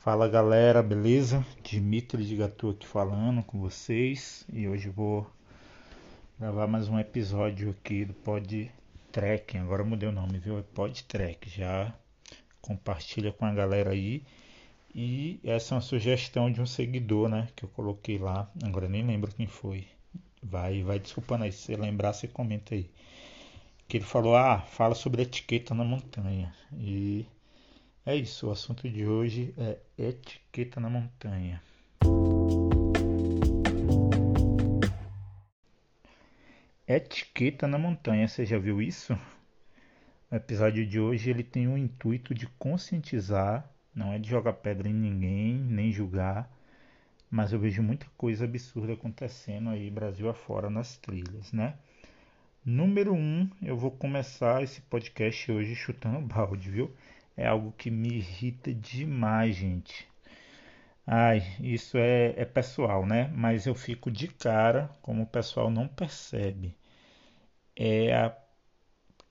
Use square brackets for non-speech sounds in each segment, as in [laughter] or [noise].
Fala galera, beleza? Dimitri de Gatu aqui falando com vocês e hoje vou gravar mais um episódio aqui do Pod Trek. Agora mudei o nome, viu? É Pod Trek. Já compartilha com a galera aí. E essa é uma sugestão de um seguidor, né? Que eu coloquei lá. Agora nem lembro quem foi. Vai, vai desculpando aí. Se lembrar, você comenta aí. Que ele falou: Ah, fala sobre etiqueta na montanha. E é isso, o assunto de hoje é etiqueta na montanha. Etiqueta na montanha, você já viu isso? O episódio de hoje ele tem o intuito de conscientizar, não é de jogar pedra em ninguém, nem julgar, mas eu vejo muita coisa absurda acontecendo aí Brasil afora nas trilhas, né? Número 1, um, eu vou começar esse podcast hoje chutando [laughs] balde, viu? É algo que me irrita demais, gente. Ai, isso é, é pessoal, né? Mas eu fico de cara como o pessoal não percebe. É a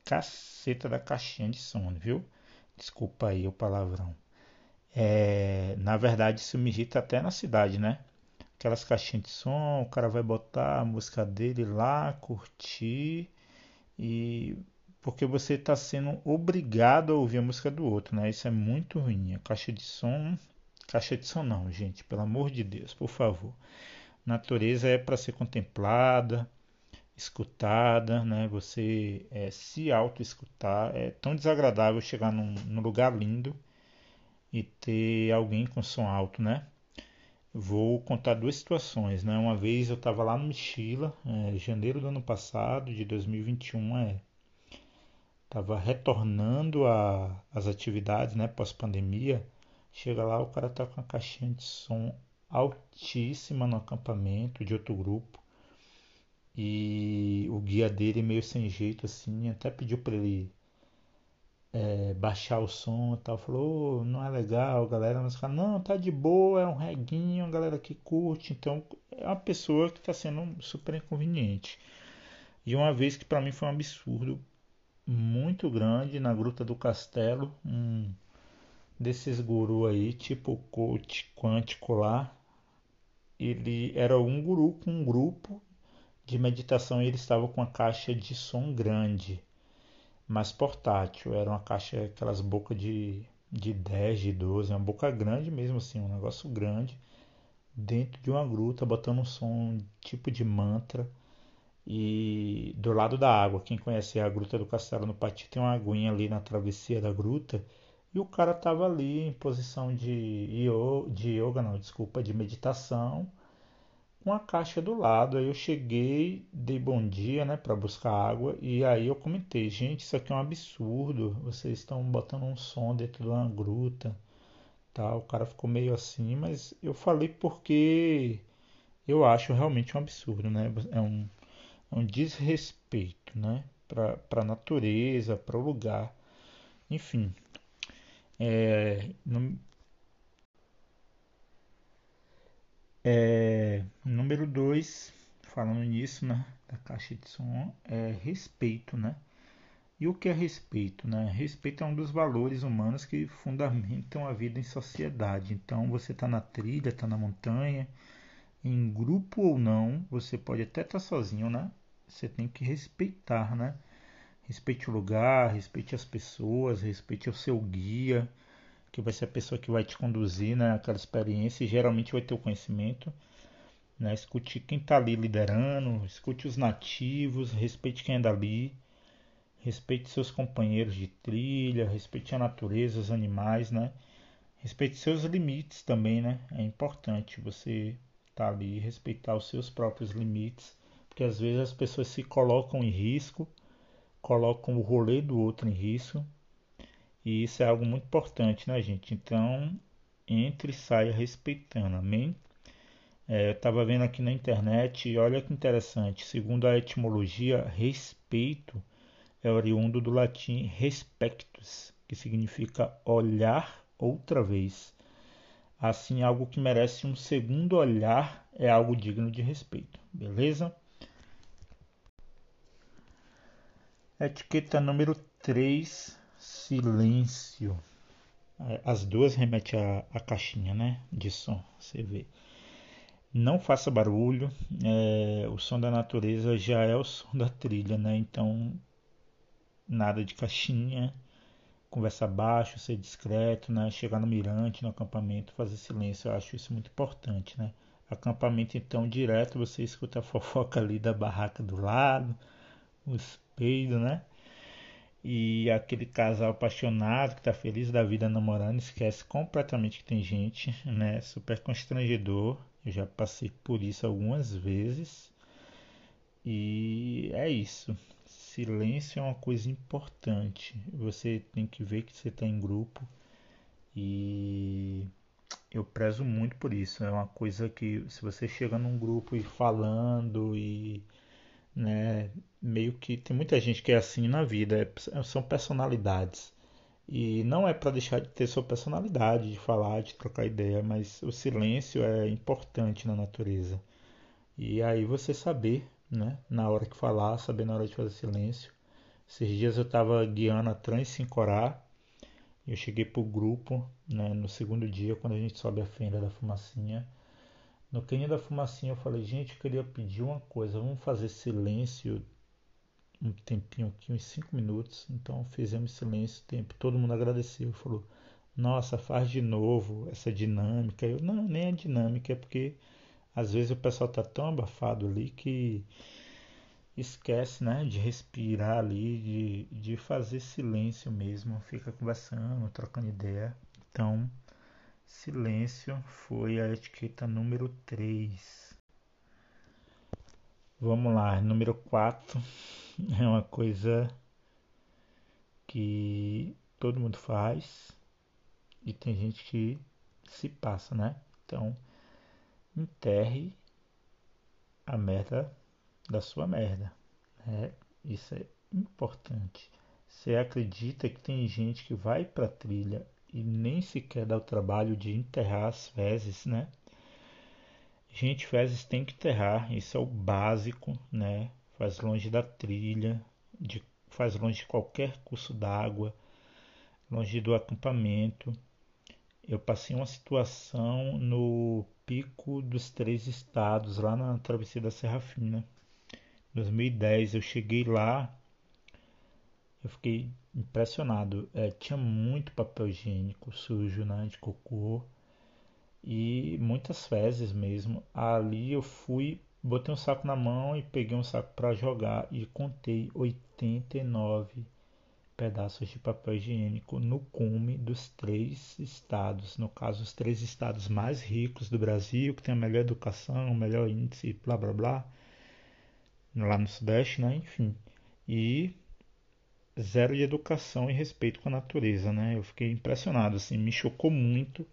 caceta da caixinha de som, viu? Desculpa aí o palavrão. É, na verdade, isso me irrita até na cidade, né? Aquelas caixinhas de som, o cara vai botar a música dele lá, curtir e porque você está sendo obrigado a ouvir a música do outro, né? Isso é muito ruim. A caixa de som, caixa de som não, gente, pelo amor de Deus, por favor. Natureza é para ser contemplada, escutada, né? Você é, se auto-escutar. É tão desagradável chegar num, num lugar lindo e ter alguém com som alto, né? Vou contar duas situações, né? Uma vez eu estava lá no Mochila, é, janeiro do ano passado, de 2021, é, estava retornando às atividades, né, pós-pandemia, chega lá, o cara tá com a caixinha de som altíssima no acampamento de outro grupo. E o guia dele meio sem jeito assim, até pediu para ele é, baixar o som e tal. Falou, oh, não é legal, galera. Mas fala, não, tá de boa, é um reguinho, a galera que curte. Então é uma pessoa que está sendo super inconveniente. E uma vez que para mim foi um absurdo, muito grande na Gruta do Castelo, um desses guru aí, tipo coach quântico lá. Ele era um guru com um grupo de meditação e ele estava com uma caixa de som grande, mas portátil. Era uma caixa, aquelas bocas de, de 10, de 12, uma boca grande mesmo assim, um negócio grande, dentro de uma gruta, botando um som tipo de mantra e do lado da água, quem conhece a Gruta do Castelo no Pati tem uma aguinha ali na travessia da gruta. E o cara tava ali em posição de yoga, de yoga não, desculpa, de meditação, com a caixa do lado. Aí eu cheguei, dei bom dia, né, para buscar água e aí eu comentei, gente, isso aqui é um absurdo. Vocês estão botando um som dentro de uma gruta. Tá, o cara ficou meio assim, mas eu falei porque eu acho realmente um absurdo, né? É um um desrespeito né, para a natureza, para o lugar, enfim. É, no, é, número 2, falando nisso, né, da caixa de som, é respeito, né? E o que é respeito? Né? Respeito é um dos valores humanos que fundamentam a vida em sociedade. Então, você está na trilha, está na montanha, em grupo ou não, você pode até estar tá sozinho, né? Você tem que respeitar, né? Respeite o lugar, respeite as pessoas, respeite o seu guia, que vai ser a pessoa que vai te conduzir naquela né, experiência e geralmente vai ter o conhecimento. Né? Escute quem está ali liderando, escute os nativos, respeite quem é dali, respeite seus companheiros de trilha, respeite a natureza, os animais, né? Respeite seus limites também, né? É importante você tá ali, respeitar os seus próprios limites porque às vezes as pessoas se colocam em risco, colocam o rolê do outro em risco, e isso é algo muito importante, né, gente? Então, entre e saia respeitando, amém? É, eu estava vendo aqui na internet e olha que interessante, segundo a etimologia, respeito é oriundo do latim respectus, que significa olhar outra vez. Assim, algo que merece um segundo olhar é algo digno de respeito, beleza? Etiqueta número 3, silêncio. É, as duas remetem à, caixinha, né? De som, você vê. Não faça barulho. É, o som da natureza já é o som da trilha, né? Então, nada de caixinha. Conversa baixo, ser discreto, né? Chegar no mirante, no acampamento, fazer silêncio. Eu acho isso muito importante, né? Acampamento, então, direto você escuta a fofoca ali da barraca do lado, os peidos, né? E aquele casal apaixonado que tá feliz da vida namorando, esquece completamente que tem gente, né? Super constrangedor. Eu já passei por isso algumas vezes. E é isso. Silêncio é uma coisa importante. Você tem que ver que você está em grupo. E eu prezo muito por isso. É uma coisa que se você chega num grupo e falando e né, meio que tem muita gente que é assim na vida, é, são personalidades. E não é para deixar de ter sua personalidade, de falar, de trocar ideia, mas o silêncio é importante na natureza. E aí você saber, né, na hora que falar, saber na hora de fazer silêncio. Esses dias eu estava guiando a Trans Sincorá, eu cheguei pro grupo, né, no segundo dia, quando a gente sobe a fenda da fumacinha. No caninho da fumacinha eu falei, gente, eu queria pedir uma coisa, vamos fazer silêncio um tempinho aqui, uns 5 minutos. Então fizemos silêncio tempo. Todo mundo agradeceu. Falou, nossa, faz de novo essa dinâmica. Eu, não, nem é dinâmica, é porque às vezes o pessoal tá tão abafado ali que esquece, né, de respirar ali, de, de fazer silêncio mesmo, fica conversando, trocando ideia. Então, silêncio foi a etiqueta número 3. Vamos lá, número 4 é uma coisa que todo mundo faz e tem gente que se passa, né? Então, enterre a merda da sua merda, né? Isso é importante. Você acredita que tem gente que vai para trilha e nem sequer dá o trabalho de enterrar as fezes, né? Gente, fezes tem que enterrar, isso é o básico, né? faz longe da trilha, de, faz longe de qualquer curso d'água, longe do acampamento. Eu passei uma situação no Pico dos Três Estados, lá na travessia da Serra Fina. Em 2010 eu cheguei lá, eu fiquei impressionado. É, tinha muito papel higiênico sujo, né, de cocô e muitas fezes mesmo. Ali eu fui Botei um saco na mão e peguei um saco para jogar e contei 89 pedaços de papel higiênico no cume dos três estados, no caso os três estados mais ricos do Brasil, que tem a melhor educação, o melhor índice, blá blá blá, lá no sudeste, né? Enfim. E zero de educação e respeito com a natureza, né? Eu fiquei impressionado, assim, me chocou muito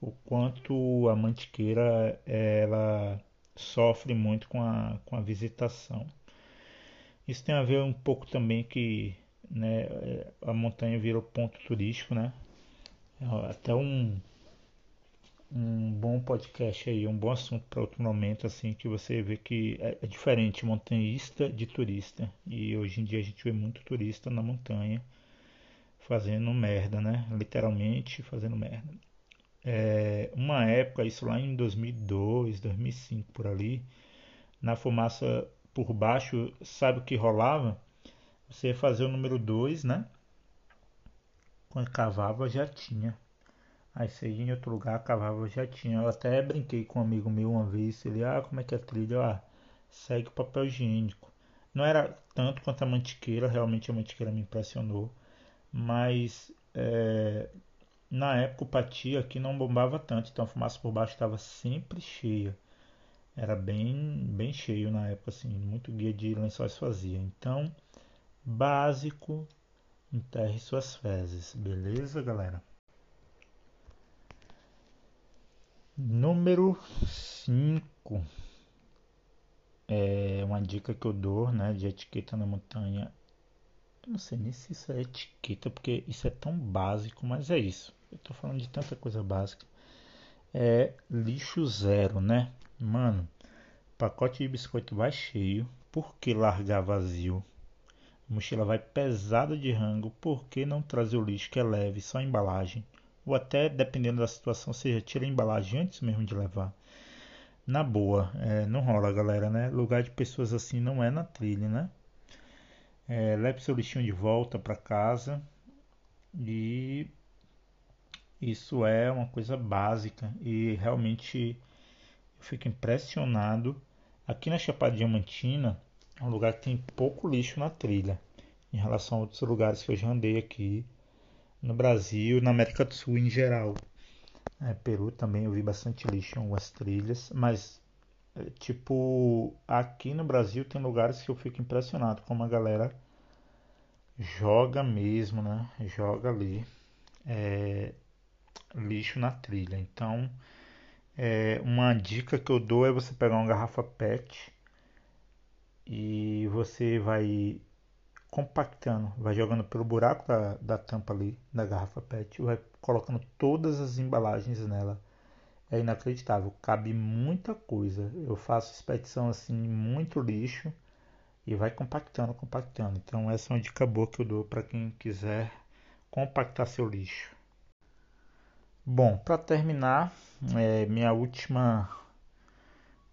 o quanto a mantiqueira ela sofre muito com a, com a visitação. Isso tem a ver um pouco também que né, a montanha virou ponto turístico, né? Até um, um bom podcast aí, um bom assunto para outro momento, assim, que você vê que é, é diferente montanhista de turista. E hoje em dia a gente vê muito turista na montanha fazendo merda, né? Literalmente fazendo merda é, uma época, isso lá em 2002, 2005 por ali, na fumaça por baixo, sabe o que rolava? Você ia fazer o número 2, né? Quando cavava já tinha. Aí você ia em outro lugar, cavava já tinha. Eu até brinquei com um amigo meu uma vez, ele, ah, como é que é a trilha? Ah, segue o papel higiênico. Não era tanto quanto a mantiqueira, realmente a mantiqueira me impressionou. Mas é, na época o Pati aqui não bombava tanto, então a fumaça por baixo estava sempre cheia. Era bem, bem cheio na época, assim, muito guia de lençóis fazia. Então, básico, enterre suas fezes, beleza, galera? Número 5 é uma dica que eu dou, né, de etiqueta na montanha. Eu não sei nem se isso é etiqueta, porque isso é tão básico, mas é isso. Eu tô falando de tanta coisa básica. É lixo zero, né? Mano, pacote de biscoito vai cheio. Por que largar vazio? A mochila vai pesada de rango. Por que não trazer o lixo que é leve, só embalagem? ou até dependendo da situação, já tira a embalagem antes mesmo de levar. Na boa, é, não rola, galera, né? Lugar de pessoas assim não é na trilha, né? É, leve seu lixinho de volta para casa e isso é uma coisa básica e realmente eu fico impressionado. Aqui na Chapada Diamantina é um lugar que tem pouco lixo na trilha em relação a outros lugares que eu já andei aqui no Brasil na América do Sul em geral. É, Peru também eu vi bastante lixo em algumas trilhas, mas é, tipo aqui no Brasil tem lugares que eu fico impressionado como a galera joga mesmo, né? Joga ali é, lixo na trilha. Então, é, uma dica que eu dou é você pegar uma garrafa PET e você vai compactando, vai jogando pelo buraco da, da tampa ali da garrafa PET, vai colocando todas as embalagens nela. É inacreditável, cabe muita coisa. Eu faço expedição assim, muito lixo e vai compactando, compactando. Então essa é uma dica boa que eu dou para quem quiser compactar seu lixo. Bom, para terminar, é, minha última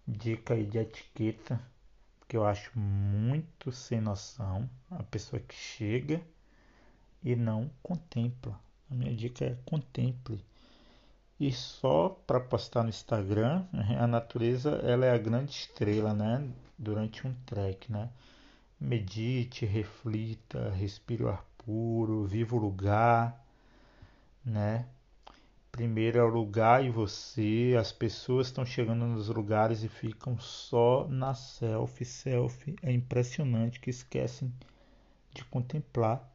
dica de etiqueta que eu acho muito sem noção a pessoa que chega e não contempla. A minha dica é contemple. E só para postar no Instagram, [laughs] a natureza ela é a grande estrela, né? Durante um trek, né? Medite, reflita, respire o ar puro, viva o lugar, né? Primeiro é o lugar e você, as pessoas estão chegando nos lugares e ficam só na selfie. Selfie é impressionante que esquecem de contemplar.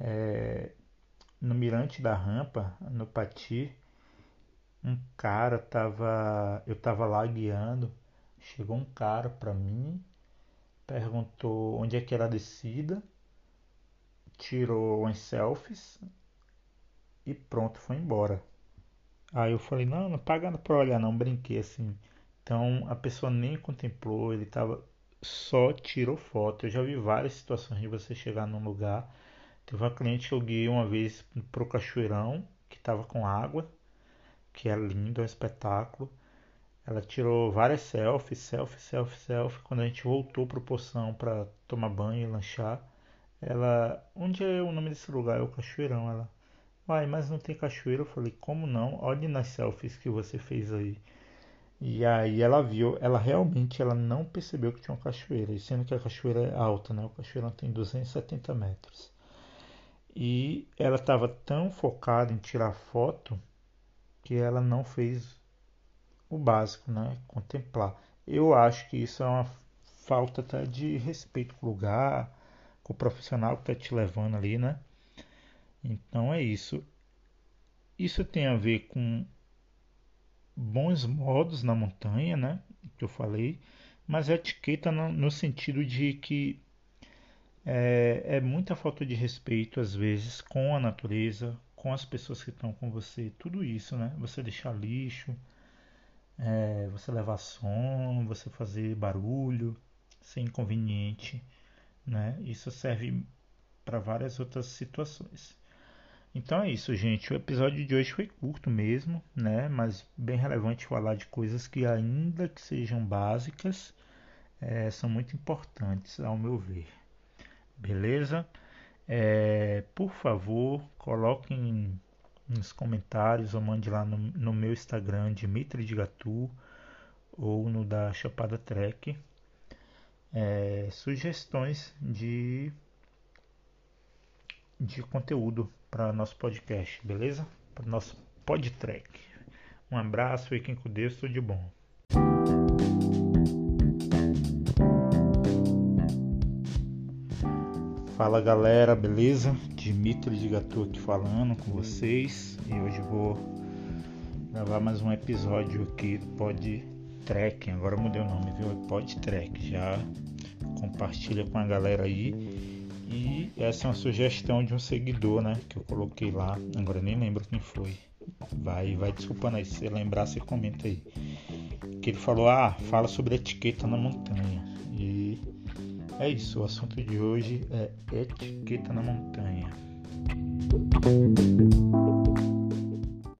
É, no mirante da rampa, no Pati, um cara tava, eu tava lá guiando, chegou um cara para mim, perguntou onde é que era a descida, tirou umas selfies, e pronto, foi embora. Aí eu falei, não, não paga pra olhar não, brinquei assim. Então a pessoa nem contemplou, ele tava só tirou foto. Eu já vi várias situações de você chegar num lugar. Teve uma cliente que eu guiei uma vez pro cachoeirão, que tava com água, que é lindo, é um espetáculo. Ela tirou várias selfies, selfie, selfie, selfie. Quando a gente voltou pro Poção para tomar banho e lanchar, ela, onde é o nome desse lugar? É o Cachoeirão, ela. Uai, mas não tem cachoeira? Eu falei, como não? Olhe nas selfies que você fez aí. E aí ela viu, ela realmente ela não percebeu que tinha uma cachoeira, sendo que a cachoeira é alta, né? O cachoeirão tem 270 metros. E ela estava tão focada em tirar foto que ela não fez o básico, né? Contemplar. Eu acho que isso é uma falta até de respeito com o lugar, com o profissional que está te levando ali, né? Então é isso. Isso tem a ver com bons modos na montanha, né? Que eu falei, mas a etiqueta no, no sentido de que é, é, muita falta de respeito às vezes com a natureza, com as pessoas que estão com você, tudo isso, né? Você deixar lixo, é, você levar som, você fazer barulho, ser inconveniente, né? Isso serve para várias outras situações. Então é isso, gente. O episódio de hoje foi curto mesmo, né? Mas bem relevante falar de coisas que, ainda que sejam básicas, é, são muito importantes, ao meu ver. Beleza? É, por favor, coloquem nos comentários ou mande lá no, no meu Instagram, Dimitri de Gatu, ou no da Chapada Trek, é, sugestões de, de conteúdo para nosso podcast, beleza? Para nosso podtrack. Um abraço, fiquem com Deus, tudo de bom. Fala galera, beleza? Dimitri de Gatu aqui falando com vocês e hoje vou gravar mais um episódio aqui do Pod Trek. Agora mudei o nome, viu? Pod Trek. Já compartilha com a galera aí e essa é uma sugestão de um seguidor, né? Que eu coloquei lá. Agora nem lembro quem foi. Vai, vai desculpando aí. Se lembrar, você comenta aí. Que ele falou: Ah, fala sobre etiqueta na montanha. E é isso. O assunto de hoje é etiqueta na montanha.